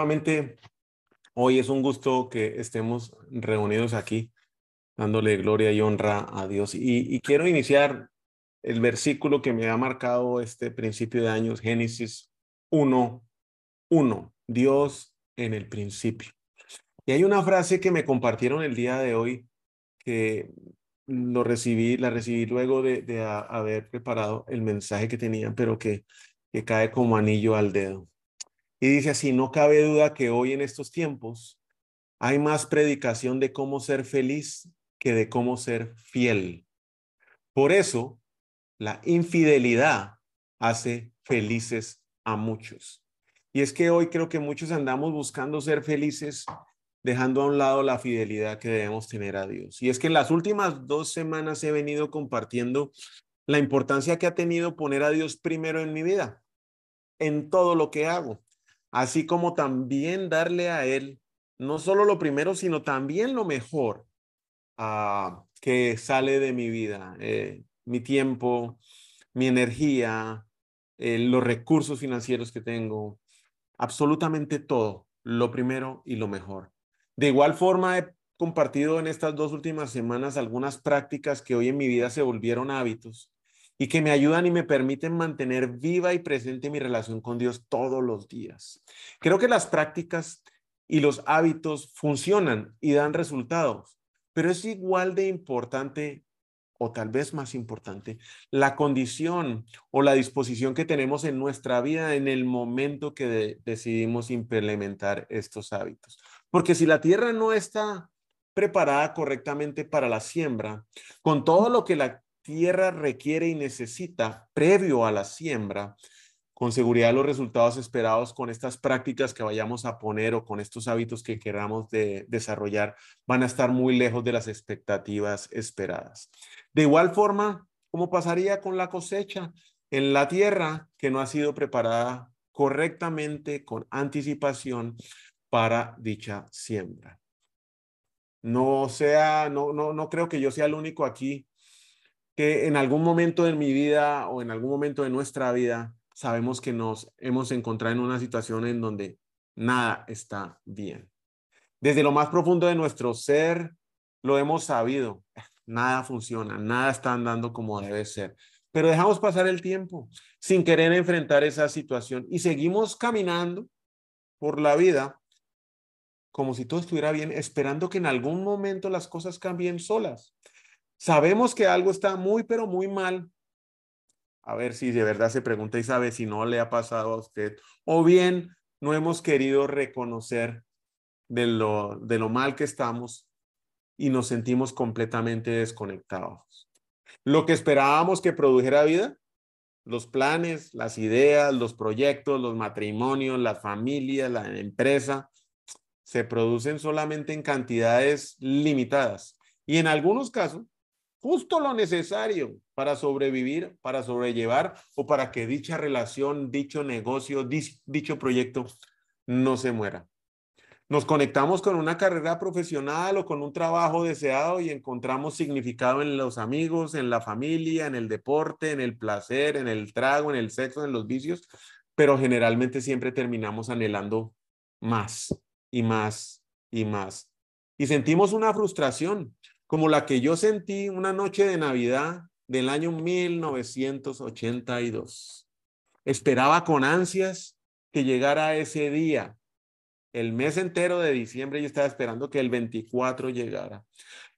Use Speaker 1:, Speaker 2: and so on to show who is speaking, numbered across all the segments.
Speaker 1: Nuevamente, hoy es un gusto que estemos reunidos aquí, dándole gloria y honra a Dios. Y, quiero iniciar el versículo que me ha marcado este principio de años, Génesis 1, 1, Dios en el principio. Y hay una frase que me compartieron el día de hoy que lo recibí, la recibí luego de, haber preparado el mensaje que tenían, pero que, que cae como anillo al dedo. Y dice así, no cabe duda que hoy en estos tiempos hay más predicación de cómo ser feliz que de cómo ser fiel. Por eso, la infidelidad hace felices a muchos. Y es que hoy creo que muchos andamos buscando ser felices, dejando a un lado la fidelidad que debemos tener a Dios. Y es que en las últimas dos semanas he venido compartiendo la importancia que ha tenido poner a Dios primero en mi vida, en todo lo que hago así como también darle a Él no solo lo primero, sino también lo mejor ah, que sale de mi vida, eh, mi tiempo, mi energía, eh, los recursos financieros que tengo, absolutamente todo, lo primero y lo mejor. De igual forma, he compartido en estas dos últimas semanas algunas prácticas que hoy en mi vida se volvieron hábitos y que me ayudan y me permiten mantener viva y presente mi relación con Dios todos los días. Creo que las prácticas y los hábitos funcionan y dan resultados, pero es igual de importante o tal vez más importante, la condición o la disposición que tenemos en nuestra vida en el momento que decidimos implementar estos hábitos. Porque si la tierra no está preparada correctamente para la siembra, con todo lo que la tierra requiere y necesita previo a la siembra, con seguridad los resultados esperados con estas prácticas que vayamos a poner o con estos hábitos que queramos de desarrollar van a estar muy lejos de las expectativas esperadas. De igual forma, ¿cómo pasaría con la cosecha en la tierra que no ha sido preparada correctamente con anticipación para dicha siembra? No sea, no, no, no creo que yo sea el único aquí que en algún momento de mi vida o en algún momento de nuestra vida sabemos que nos hemos encontrado en una situación en donde nada está bien. Desde lo más profundo de nuestro ser lo hemos sabido, nada funciona, nada está andando como debe ser. Pero dejamos pasar el tiempo sin querer enfrentar esa situación y seguimos caminando por la vida como si todo estuviera bien, esperando que en algún momento las cosas cambien solas. Sabemos que algo está muy, pero muy mal. A ver si de verdad se pregunta y sabe si no le ha pasado a usted. O bien no hemos querido reconocer de lo, de lo mal que estamos y nos sentimos completamente desconectados. Lo que esperábamos que produjera vida, los planes, las ideas, los proyectos, los matrimonios, la familia, la empresa, se producen solamente en cantidades limitadas. Y en algunos casos justo lo necesario para sobrevivir, para sobrellevar o para que dicha relación, dicho negocio, dicho proyecto no se muera. Nos conectamos con una carrera profesional o con un trabajo deseado y encontramos significado en los amigos, en la familia, en el deporte, en el placer, en el trago, en el sexo, en los vicios, pero generalmente siempre terminamos anhelando más y más y más. Y sentimos una frustración como la que yo sentí una noche de Navidad del año 1982. Esperaba con ansias que llegara ese día. El mes entero de diciembre yo estaba esperando que el 24 llegara.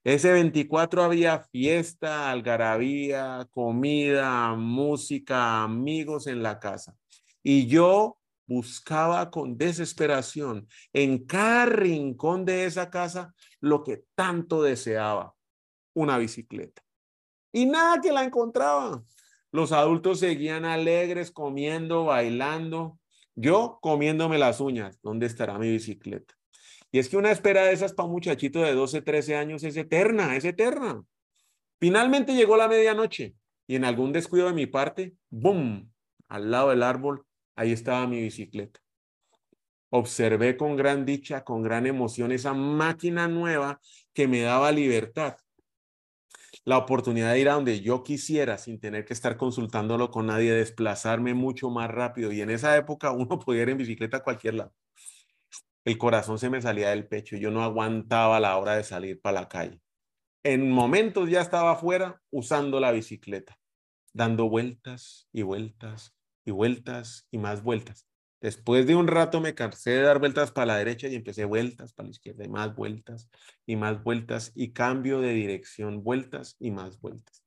Speaker 1: Ese 24 había fiesta, algarabía, comida, música, amigos en la casa. Y yo buscaba con desesperación en cada rincón de esa casa lo que tanto deseaba, una bicicleta. Y nada que la encontraba. Los adultos seguían alegres, comiendo, bailando, Yo comiéndome las uñas, ¿dónde estará mi bicicleta? Y es que una espera de esas para un muchachito de 12, 13 años es eterna, es eterna. Finalmente llegó la medianoche y en algún descuido de mi parte, ¡boom! Al lado del árbol, ahí estaba mi bicicleta. Observé con gran dicha, con gran emoción esa máquina nueva que me daba libertad. La oportunidad de ir a donde yo quisiera sin tener que estar consultándolo con nadie, desplazarme mucho más rápido. Y en esa época uno podía ir en bicicleta a cualquier lado el corazón se me salía del pecho, yo no aguantaba la hora de salir para la calle. En momentos ya estaba afuera usando la bicicleta, dando vueltas y vueltas y vueltas y más vueltas. Después de un rato me cansé de dar vueltas para la derecha y empecé vueltas para la izquierda y más vueltas y más vueltas y cambio de dirección, vueltas y más vueltas.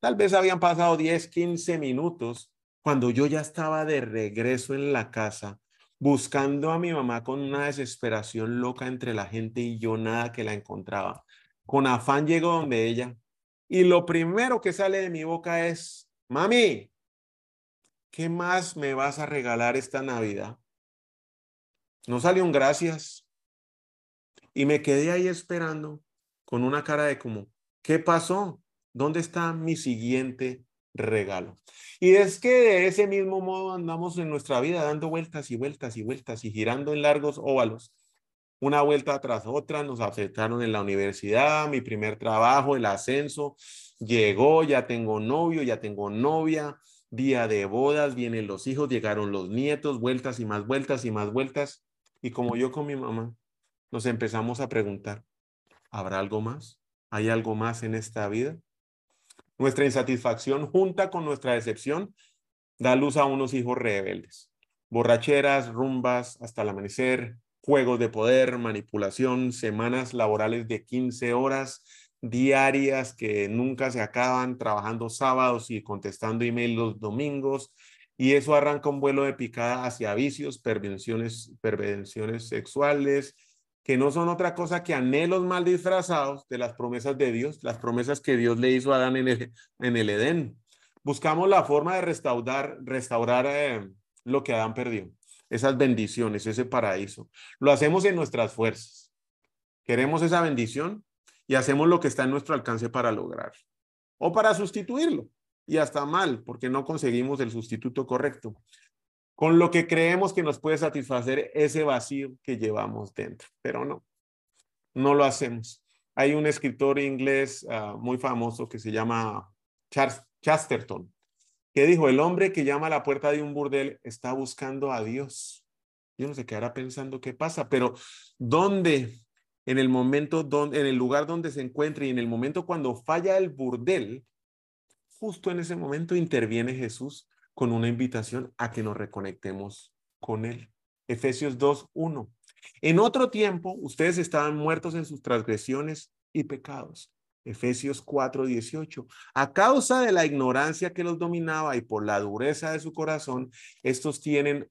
Speaker 1: Tal vez habían pasado 10, 15 minutos cuando yo ya estaba de regreso en la casa buscando a mi mamá con una desesperación loca entre la gente y yo nada que la encontraba. Con afán llego donde ella y lo primero que sale de mi boca es, mami, ¿qué más me vas a regalar esta Navidad? No salió un gracias. Y me quedé ahí esperando con una cara de como, ¿qué pasó? ¿Dónde está mi siguiente regalo. Y es que de ese mismo modo andamos en nuestra vida dando vueltas y vueltas y vueltas y girando en largos óvalos. Una vuelta tras otra, nos aceptaron en la universidad, mi primer trabajo, el ascenso, llegó, ya tengo novio, ya tengo novia, día de bodas, vienen los hijos, llegaron los nietos, vueltas y más vueltas y más vueltas. Y como yo con mi mamá, nos empezamos a preguntar, ¿habrá algo más? ¿Hay algo más en esta vida? Nuestra insatisfacción junta con nuestra decepción da luz a unos hijos rebeldes. Borracheras, rumbas hasta el amanecer, juegos de poder, manipulación, semanas laborales de 15 horas diarias que nunca se acaban, trabajando sábados y contestando email los domingos. Y eso arranca un vuelo de picada hacia vicios, pervenciones, pervenciones sexuales, que no son otra cosa que anhelos mal disfrazados de las promesas de Dios, las promesas que Dios le hizo a Adán en el, en el Edén. Buscamos la forma de restaurar, restaurar eh, lo que Adán perdió, esas bendiciones, ese paraíso. Lo hacemos en nuestras fuerzas. Queremos esa bendición y hacemos lo que está en nuestro alcance para lograr o para sustituirlo. Y hasta mal, porque no conseguimos el sustituto correcto con lo que creemos que nos puede satisfacer ese vacío que llevamos dentro, pero no, no lo hacemos. Hay un escritor inglés ah, muy famoso que se llama Charles Chasterton, que dijo, el hombre que llama a la puerta de un burdel está buscando a Dios. Yo no sé qué hará pensando qué pasa, pero ¿dónde? En el momento, donde, en el lugar donde se encuentre y en el momento cuando falla el burdel, justo en ese momento interviene Jesús con una invitación a que nos reconectemos con Él. Efesios 2, 1. En otro tiempo, ustedes estaban muertos en sus transgresiones y pecados. Efesios 4, 18. A causa de la ignorancia que los dominaba y por la dureza de su corazón, estos tienen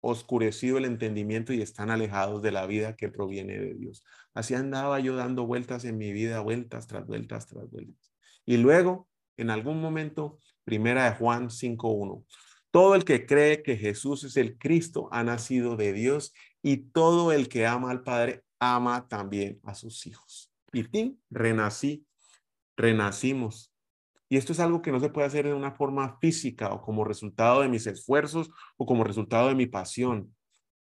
Speaker 1: oscurecido el entendimiento y están alejados de la vida que proviene de Dios. Así andaba yo dando vueltas en mi vida, vueltas tras vueltas tras vueltas. Y luego, en algún momento, Primera de Juan 5.1. Todo el que cree que Jesús es el Cristo ha nacido de Dios y todo el que ama al Padre ama también a sus hijos. Y ti, renací, renacimos. Y esto es algo que no se puede hacer de una forma física o como resultado de mis esfuerzos o como resultado de mi pasión.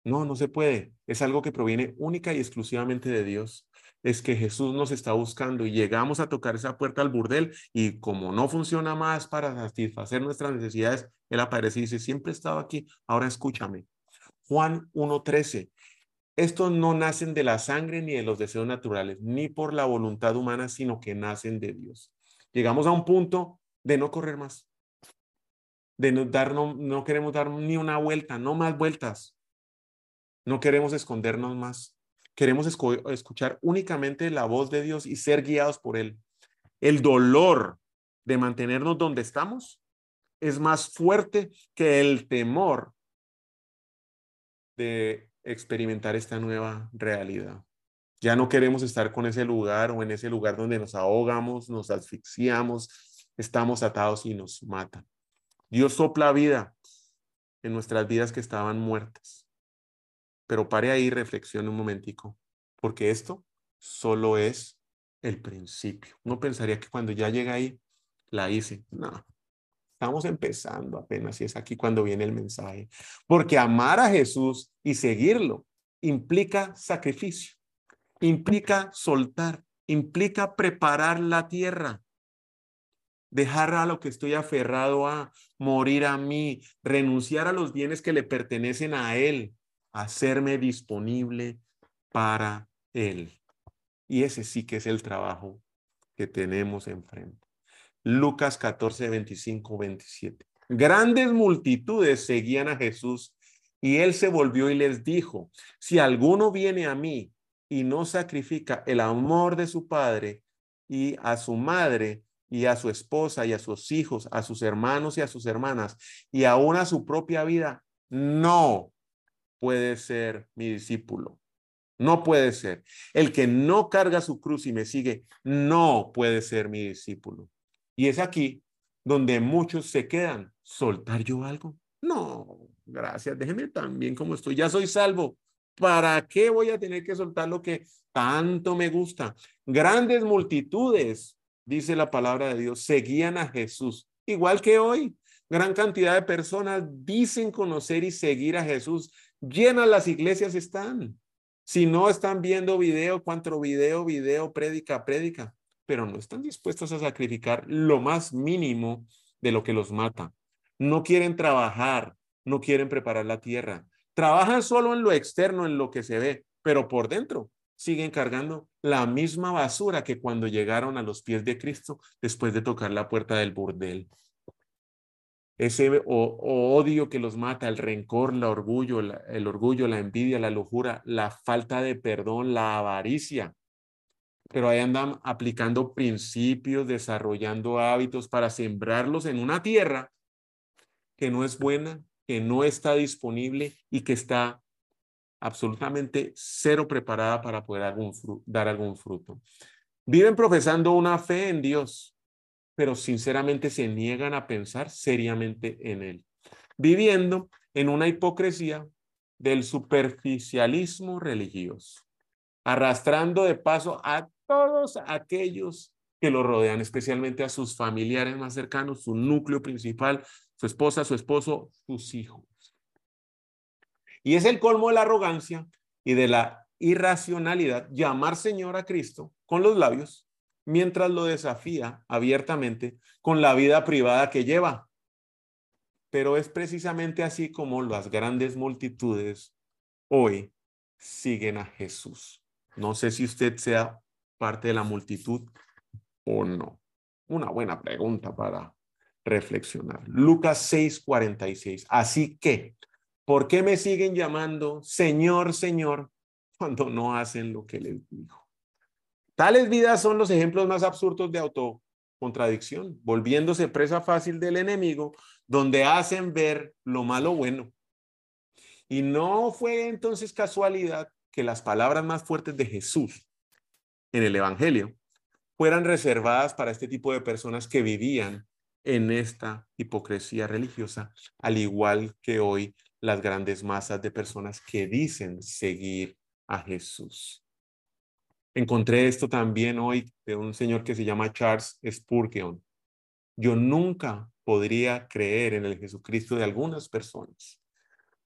Speaker 1: No, no se puede. Es algo que proviene única y exclusivamente de Dios es que Jesús nos está buscando y llegamos a tocar esa puerta al burdel y como no funciona más para satisfacer nuestras necesidades, Él aparece y dice, siempre he estado aquí, ahora escúchame. Juan 1.13, estos no nacen de la sangre ni de los deseos naturales, ni por la voluntad humana, sino que nacen de Dios. Llegamos a un punto de no correr más, de no dar, no, no queremos dar ni una vuelta, no más vueltas. No queremos escondernos más. Queremos escuchar únicamente la voz de Dios y ser guiados por Él. El dolor de mantenernos donde estamos es más fuerte que el temor de experimentar esta nueva realidad. Ya no queremos estar con ese lugar o en ese lugar donde nos ahogamos, nos asfixiamos, estamos atados y nos matan. Dios sopla vida en nuestras vidas que estaban muertas. Pero pare ahí y reflexione un momentico, porque esto solo es el principio. Uno pensaría que cuando ya llega ahí, la hice. No, estamos empezando apenas y es aquí cuando viene el mensaje. Porque amar a Jesús y seguirlo implica sacrificio, implica soltar, implica preparar la tierra, dejar a lo que estoy aferrado a, morir a mí, renunciar a los bienes que le pertenecen a Él, hacerme disponible para Él. Y ese sí que es el trabajo que tenemos enfrente. Lucas 14, 25, 27. Grandes multitudes seguían a Jesús y él se volvió y les dijo, si alguno viene a mí y no sacrifica el amor de su padre y a su madre y a su esposa y a sus hijos, a sus hermanos y a sus hermanas y aún a su propia vida, no puede ser mi discípulo. No puede ser. El que no carga su cruz y me sigue, no puede ser mi discípulo. Y es aquí donde muchos se quedan. ¿Soltar yo algo? No, gracias. Déjeme también como estoy. Ya soy salvo. ¿Para qué voy a tener que soltar lo que tanto me gusta? Grandes multitudes dice la palabra de Dios, seguían a Jesús, igual que hoy. Gran cantidad de personas dicen conocer y seguir a Jesús. Llenas las iglesias están. Si no están viendo video, cuanto video, video, prédica, prédica, pero no están dispuestos a sacrificar lo más mínimo de lo que los mata. No quieren trabajar, no quieren preparar la tierra. Trabajan solo en lo externo, en lo que se ve, pero por dentro siguen cargando la misma basura que cuando llegaron a los pies de Cristo después de tocar la puerta del burdel. Ese odio que los mata, el rencor, el orgullo, el orgullo, la envidia, la locura, la falta de perdón, la avaricia. Pero ahí andan aplicando principios, desarrollando hábitos para sembrarlos en una tierra que no es buena, que no está disponible y que está absolutamente cero preparada para poder dar algún fruto. Viven profesando una fe en Dios, pero sinceramente se niegan a pensar seriamente en Él. Viviendo en una hipocresía del superficialismo religioso, arrastrando de paso a todos aquellos que lo rodean, especialmente a sus familiares más cercanos, su núcleo principal, su esposa, su esposo, sus hijos. Y es el colmo de la arrogancia y de la irracionalidad llamar Señor a Cristo con los labios mientras lo desafía abiertamente con la vida privada que lleva. Pero es precisamente así como las grandes multitudes hoy siguen a Jesús. No sé si usted sea parte de la multitud o no. Una buena pregunta para reflexionar. Lucas 6:46. Así que ¿Por qué me siguen llamando Señor, Señor cuando no hacen lo que les digo? Tales vidas son los ejemplos más absurdos de autocontradicción, volviéndose presa fácil del enemigo, donde hacen ver lo malo bueno. Y no fue entonces casualidad que las palabras más fuertes de Jesús en el Evangelio fueran reservadas para este tipo de personas que vivían en esta hipocresía religiosa, al igual que hoy las grandes masas de personas que dicen seguir a Jesús. Encontré esto también hoy de un señor que se llama Charles Spurgeon. Yo nunca podría creer en el Jesucristo de algunas personas,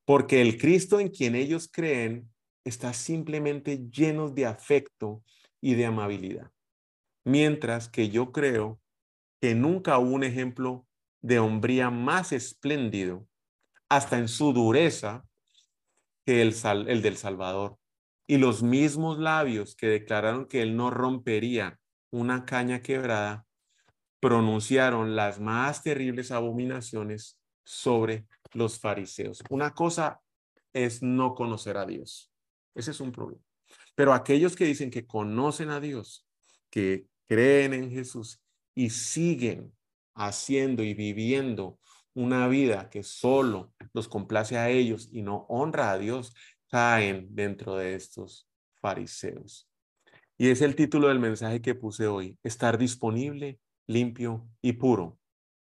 Speaker 1: porque el Cristo en quien ellos creen está simplemente lleno de afecto y de amabilidad. Mientras que yo creo que nunca hubo un ejemplo de hombría más espléndido hasta en su dureza que el, el del Salvador. Y los mismos labios que declararon que él no rompería una caña quebrada, pronunciaron las más terribles abominaciones sobre los fariseos. Una cosa es no conocer a Dios. Ese es un problema. Pero aquellos que dicen que conocen a Dios, que creen en Jesús y siguen haciendo y viviendo una vida que solo los complace a ellos y no honra a Dios, caen dentro de estos fariseos. Y es el título del mensaje que puse hoy, estar disponible, limpio y puro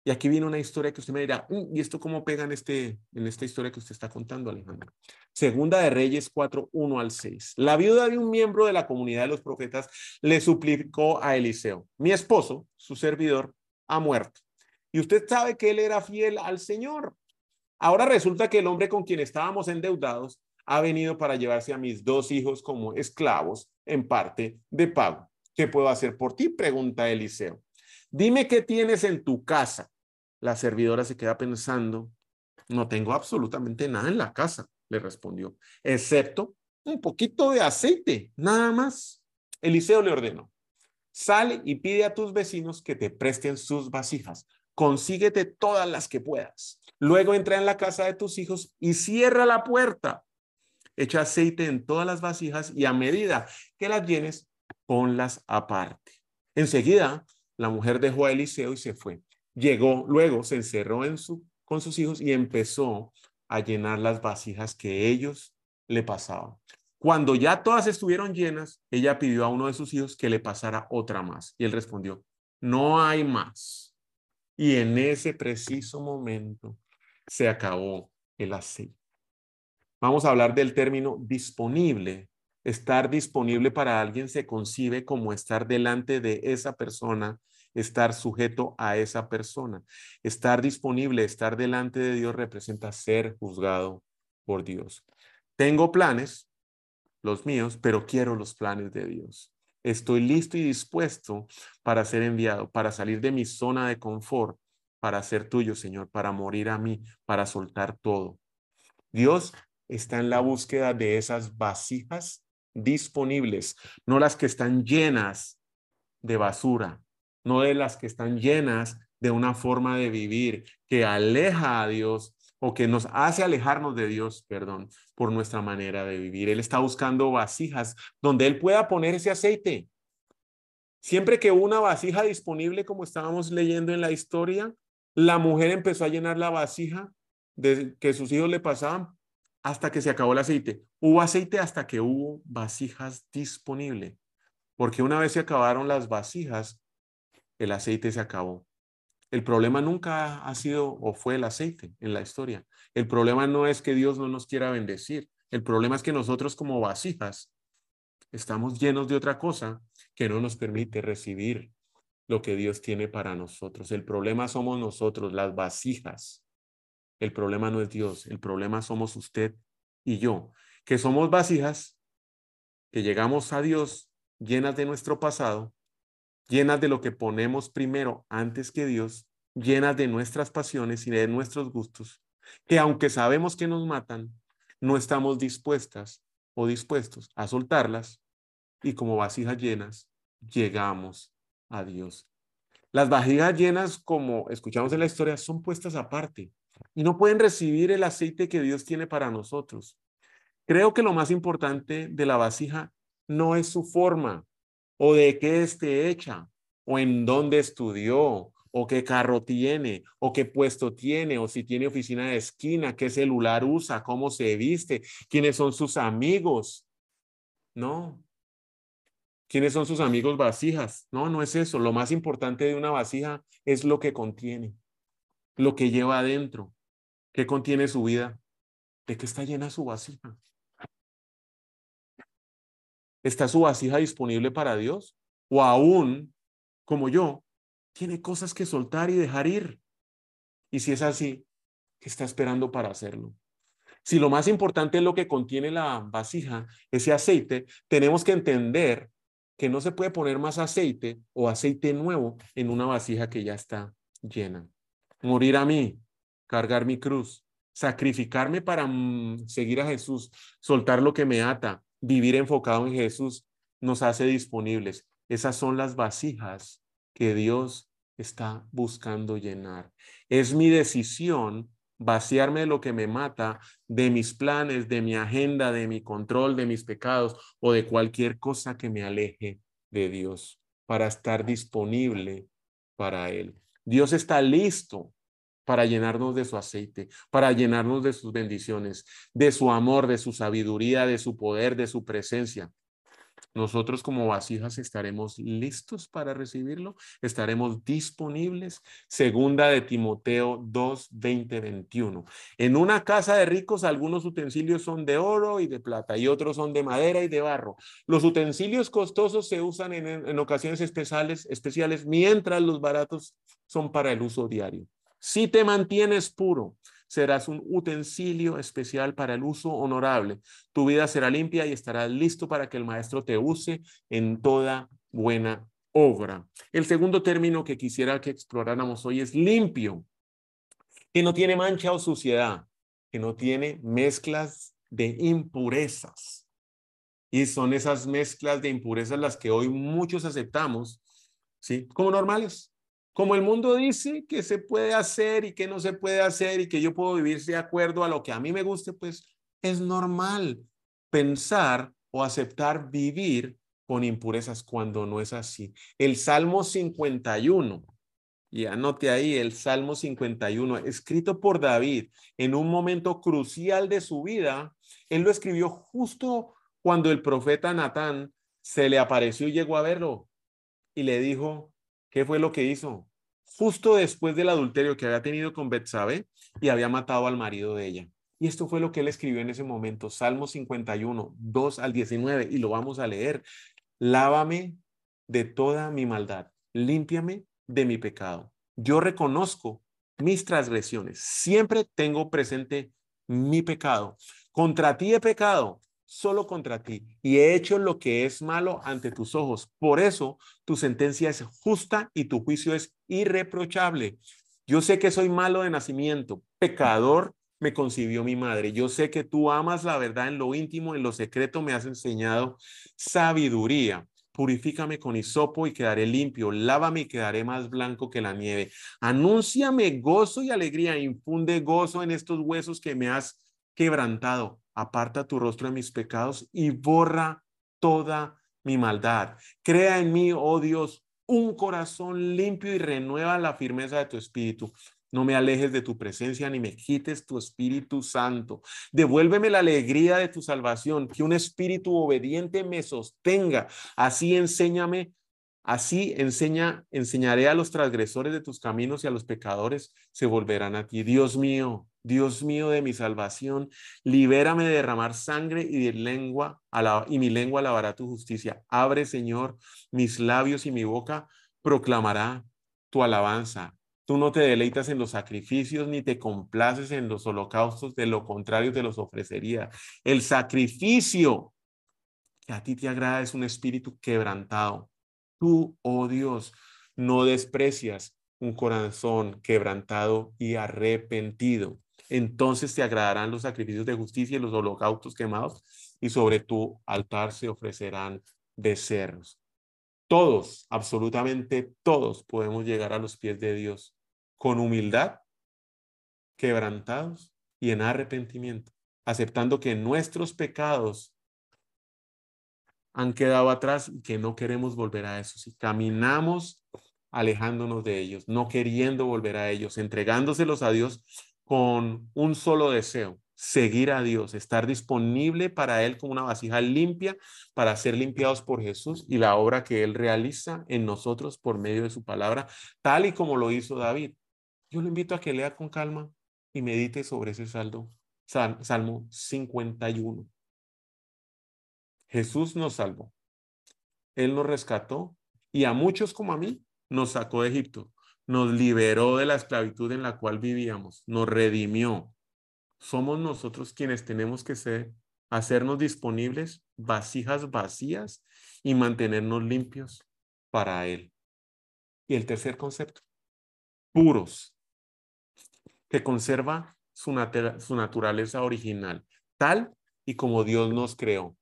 Speaker 1: Y aquí viene una historia que usted me dirá, mm, ¿y esto cómo pega en, este, en esta historia que usted está contando, Alejandro? Segunda de Reyes 4, 1 al 6. La viuda de un miembro de la comunidad de los profetas le suplicó a Eliseo, mi esposo, su servidor, ha muerto. Y usted sabe que él era fiel al Señor. Ahora resulta que el hombre con quien estábamos endeudados ha venido para llevarse a mis dos hijos como esclavos en parte de pago. ¿Qué puedo hacer por ti? Pregunta Eliseo. Dime qué tienes en tu casa. La servidora se queda pensando, no tengo absolutamente nada en la casa, le respondió, excepto un poquito de aceite, nada más. Eliseo le ordenó, sale y pide a tus vecinos que te presten sus vasijas, consíguete todas las que puedas. Luego entra en la casa de tus hijos y cierra la puerta. Echa aceite en todas las vasijas y a medida que las llenes, ponlas aparte. Enseguida la mujer dejó a Eliseo y se fue. Llegó, luego se encerró en su, con sus hijos y empezó a llenar las vasijas que ellos le pasaban. Cuando ya todas estuvieron llenas, ella pidió a uno de sus hijos que le pasara otra más. Y él respondió, no hay más. Y en ese preciso momento se acabó el aceite. Vamos a hablar del término disponible Estar disponible para alguien se concibe como estar delante de esa persona, estar sujeto a esa persona. Estar disponible, estar delante de Dios representa ser juzgado por Dios. Tengo planes, los míos, pero quiero los planes de Dios. Estoy listo y dispuesto para ser enviado, para salir de mi zona de confort, para ser tuyo, Señor, para morir a mí, para soltar todo. Dios está en la búsqueda de esas vasijas disponibles, no las que están llenas de basura, no de las que están llenas de una forma de vivir que aleja a Dios o que nos hace alejarnos de Dios, perdón, por nuestra manera de vivir. Él está buscando vasijas donde Él pueda poner ese aceite. Siempre que una vasija disponible, como estábamos leyendo en la historia, la mujer empezó a llenar la vasija de que sus hijos le pasaban hasta que se acabó el aceite. Hubo aceite hasta que hubo vasijas disponibles, porque una vez se acabaron las vasijas, el aceite se acabó. El problema nunca ha sido o fue el aceite en la historia. El problema no es que Dios no nos quiera bendecir. El problema es que nosotros como vasijas estamos llenos de otra cosa que no nos permite recibir lo que Dios tiene para nosotros. El problema somos nosotros, las vasijas. El problema no es Dios, el problema somos usted y yo, que somos vasijas, que llegamos a Dios llenas de nuestro pasado, llenas de lo que ponemos primero antes que Dios, llenas de nuestras pasiones y de nuestros gustos, que aunque sabemos que nos matan, no estamos dispuestas o dispuestos a soltarlas y como vasijas llenas llegamos a Dios. Las vasijas llenas, como escuchamos en la historia, son puestas aparte y no pueden recibir el aceite que Dios tiene para nosotros. Creo que lo más importante de la vasija no es su forma o de qué esté hecha o en dónde estudió o qué carro tiene o qué puesto tiene o si tiene oficina de esquina, qué celular usa, cómo se viste, quiénes son sus amigos. No. ¿Quiénes son sus amigos vasijas? No, no es eso. Lo más importante de una vasija es lo que contiene lo que lleva adentro, qué contiene su vida, de qué está llena su vasija. ¿Está su vasija disponible para Dios? O aún, como yo, tiene cosas que soltar y dejar ir. Y si es así, ¿qué está esperando para hacerlo? Si lo más importante es lo que contiene la vasija, ese aceite, tenemos que entender que no se puede poner más aceite o aceite nuevo en una vasija que ya está llena morir a mí, cargar mi cruz, sacrificarme para mm, seguir a Jesús, soltar lo que me ata, vivir enfocado en Jesús, nos hace disponibles. Esas son las vasijas que Dios está buscando llenar. Es mi decisión vaciarme de lo que me mata, de mis planes, de mi agenda, de mi control, de mis pecados o de cualquier cosa que me aleje de Dios para estar disponible para Él. Dios está listo para llenarnos de su aceite, para llenarnos de sus bendiciones, de su amor, de su sabiduría, de su poder, de su presencia. Nosotros como vasijas estaremos listos para recibirlo, estaremos disponibles. Segunda de Timoteo 2, 20, 21. En una casa de ricos algunos utensilios son de oro y de plata y otros son de madera y de barro. Los utensilios costosos se usan en, en ocasiones especiales, especiales, mientras los baratos son para el uso diario. Si te mantienes puro, serás un utensilio especial para el uso honorable. Tu vida será limpia y estarás listo para que el maestro te use en toda buena obra. El segundo término que quisiera que exploráramos hoy es limpio, que no tiene mancha o suciedad, que no tiene mezclas de impurezas. Y son esas mezclas de impurezas las que hoy muchos aceptamos, ¿sí? Como normales. Como el mundo dice que se puede hacer y que no se puede hacer y que yo puedo vivir de acuerdo a lo que a mí me guste, pues es normal pensar o aceptar vivir con impurezas cuando no es así. El Salmo 51, y anote ahí el Salmo 51, escrito por David en un momento crucial de su vida, él lo escribió justo cuando el profeta Natán se le apareció y llegó a verlo y le dijo, ¿qué fue lo que hizo? Justo después del adulterio que había tenido con Betsabe y había matado al marido de ella. Y esto fue lo que él escribió en ese momento, Salmo 51, 2 al 19, y lo vamos a leer. Lávame de toda mi maldad, límpiame de mi pecado. Yo reconozco mis transgresiones, siempre tengo presente mi pecado. Contra ti he pecado solo contra ti y he hecho lo que es malo ante tus ojos. Por eso tu sentencia es justa y tu juicio es irreprochable. Yo sé que soy malo de nacimiento, pecador me concibió mi madre. Yo sé que tú amas la verdad en lo íntimo, en lo secreto me has enseñado sabiduría. Purifícame con hisopo y quedaré limpio. Lávame y quedaré más blanco que la nieve. Anúnciame gozo y alegría. Infunde gozo en estos huesos que me has quebrantado aparta tu rostro de mis pecados y borra toda mi maldad. Crea en mí, oh Dios, un corazón limpio y renueva la firmeza de tu espíritu. No me alejes de tu presencia ni me quites tu Espíritu Santo. Devuélveme la alegría de tu salvación, que un espíritu obediente me sostenga. Así enséñame Así enseña, enseñaré a los transgresores de tus caminos y a los pecadores se volverán a ti. Dios mío, Dios mío de mi salvación, libérame de derramar sangre y lengua y mi lengua alabará tu justicia. Abre, Señor, mis labios y mi boca proclamará tu alabanza. Tú no te deleitas en los sacrificios ni te complaces en los holocaustos, de lo contrario te los ofrecería. El sacrificio que a ti te agrada es un espíritu quebrantado Tú, oh Dios, no desprecias un corazón quebrantado y arrepentido. Entonces te agradarán los sacrificios de justicia y los holocaustos quemados, y sobre tu altar se ofrecerán becerros. Todos, absolutamente todos, podemos llegar a los pies de Dios con humildad, quebrantados y en arrepentimiento, aceptando que nuestros pecados han quedado atrás y que no queremos volver a eso. Si caminamos alejándonos de ellos, no queriendo volver a ellos, entregándoselos a Dios con un solo deseo, seguir a Dios, estar disponible para Él como una vasija limpia para ser limpiados por Jesús y la obra que Él realiza en nosotros por medio de su palabra, tal y como lo hizo David. Yo lo invito a que lea con calma y medite sobre ese saldo, Salmo 51. Jesús nos salvó. Él nos rescató y a muchos como a mí nos sacó de Egipto, nos liberó de la esclavitud en la cual vivíamos, nos redimió. Somos nosotros quienes tenemos que ser, hacernos disponibles, vasijas vacías y mantenernos limpios para Él. Y el tercer concepto, puros, que conserva su, su naturaleza original, tal y como Dios nos creó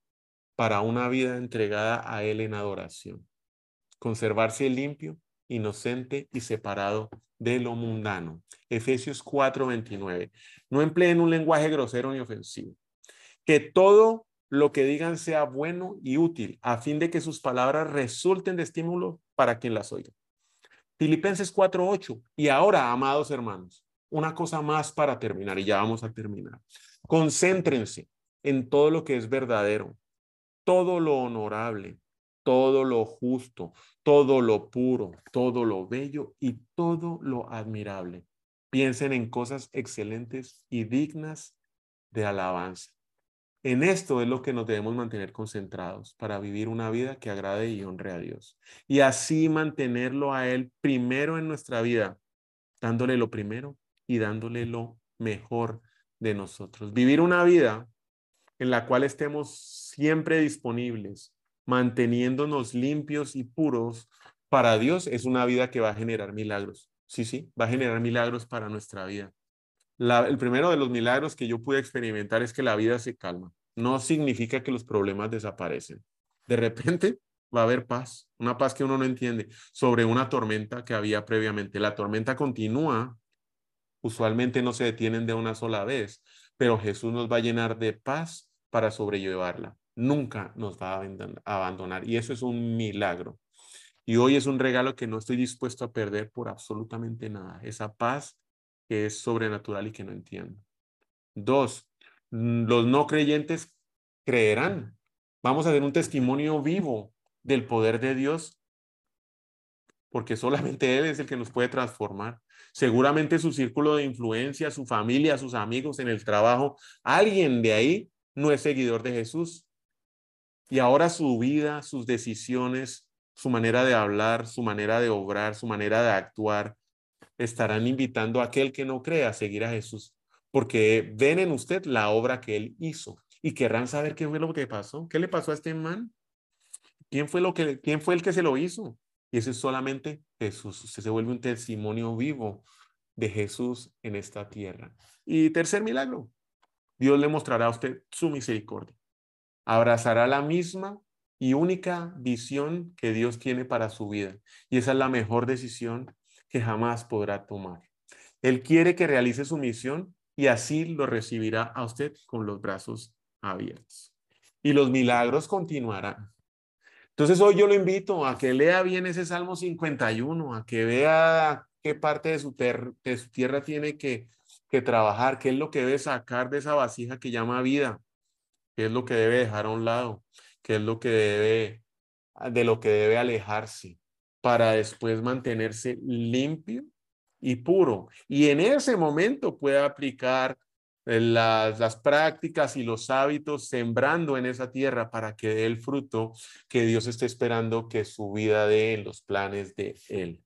Speaker 1: para una vida entregada a Él en adoración. Conservarse limpio, inocente y separado de lo mundano. Efesios 4:29. No empleen un lenguaje grosero ni ofensivo. Que todo lo que digan sea bueno y útil, a fin de que sus palabras resulten de estímulo para quien las oiga. Filipenses 4:8. Y ahora, amados hermanos, una cosa más para terminar, y ya vamos a terminar. Concéntrense en todo lo que es verdadero, todo lo honorable, todo lo justo, todo lo puro, todo lo bello y todo lo admirable. Piensen en cosas excelentes y dignas de alabanza. En esto es lo que nos debemos mantener concentrados para vivir una vida que agrade y honre a Dios. Y así mantenerlo a Él primero en nuestra vida, dándole lo primero y dándole lo mejor de nosotros. Vivir una vida en la cual estemos siempre disponibles, manteniéndonos limpios y puros para Dios, es una vida que va a generar milagros. Sí, sí, va a generar milagros para nuestra vida. el primero de los milagros que yo pude experimentar es que la vida se calma. No significa que los problemas desaparecen. De repente va a haber paz, una paz que uno no entiende, sobre una tormenta que había previamente. La tormenta continúa, usualmente no se detienen de una sola vez, pero Jesús nos va a llenar de paz para sobrellevarla. Nunca nos va a abandonar y eso es un milagro. Y hoy es un regalo que no estoy dispuesto a perder por absolutamente nada. Esa paz que es sobrenatural y que no entiendo. Dos, los no creyentes creerán. Vamos a ver un testimonio vivo del poder de Dios porque solamente Él es el que nos puede transformar. Seguramente su círculo de influencia, su familia, sus amigos en el trabajo, alguien de ahí no es seguidor de Jesús. Y ahora su vida, sus decisiones, su manera de hablar, su manera de obrar, su manera de actuar, estarán invitando a aquel que no crea a seguir a Jesús, porque ven en usted la obra que él hizo y querrán saber qué fue lo que pasó, qué le pasó a este man, quién fue, lo que, quién fue el que se lo hizo. Y ese es solamente Jesús. Usted se vuelve un testimonio vivo de Jesús en esta tierra. Y tercer milagro, Dios le mostrará a usted su misericordia. Abrazará la misma y única visión que Dios tiene para su vida. Y esa es la mejor decisión que jamás podrá tomar. Él quiere que realice su misión y así lo recibirá a usted con los brazos abiertos. Y los milagros continuarán. Entonces hoy yo lo invito a que lea bien ese Salmo 51, a que vea qué parte de su, de su tierra tiene que, que trabajar, qué es lo que debe sacar de esa vasija que llama vida, qué es lo que debe dejar a un lado, qué es lo que debe, de lo que debe alejarse para después mantenerse limpio y puro. Y en ese momento puede aplicar eh, las, las prácticas y los hábitos sembrando en esa tierra para que dé el fruto que Dios esté esperando que su vida dé en los planes de Él.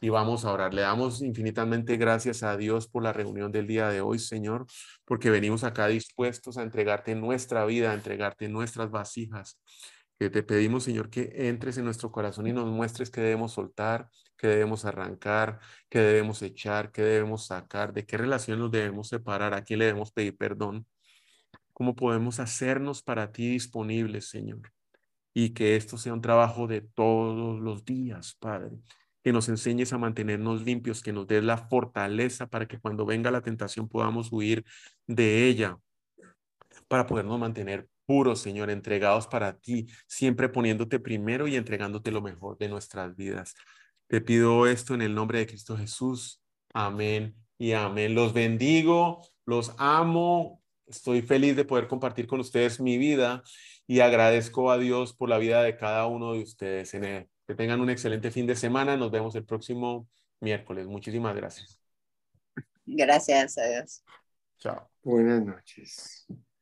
Speaker 1: Y vamos a orar. Le damos infinitamente gracias a Dios por la reunión del día de hoy, Señor, porque venimos acá dispuestos a entregarte nuestra vida, a entregarte nuestras vasijas. Que te pedimos, Señor, que entres en nuestro corazón y nos muestres que debemos soltar, que debemos arrancar, que debemos echar, que debemos sacar, de qué relación nos debemos separar, a quién le debemos pedir perdón, cómo podemos hacernos para ti disponibles, Señor. Y que esto sea un trabajo de todos los días, Padre. Que nos enseñes a mantenernos limpios, que nos des la fortaleza para que cuando venga la tentación podamos huir de ella, para podernos mantener puros, Señor, entregados para ti, siempre poniéndote primero y entregándote lo mejor de nuestras vidas. Te pido esto en el nombre de Cristo Jesús. Amén y amén. Los bendigo, los amo. Estoy feliz de poder compartir con ustedes mi vida y agradezco a Dios por la vida de cada uno de ustedes. Que tengan un excelente fin de semana. Nos vemos el próximo miércoles. Muchísimas gracias.
Speaker 2: Gracias a Dios.
Speaker 1: Chao.
Speaker 3: Buenas noches.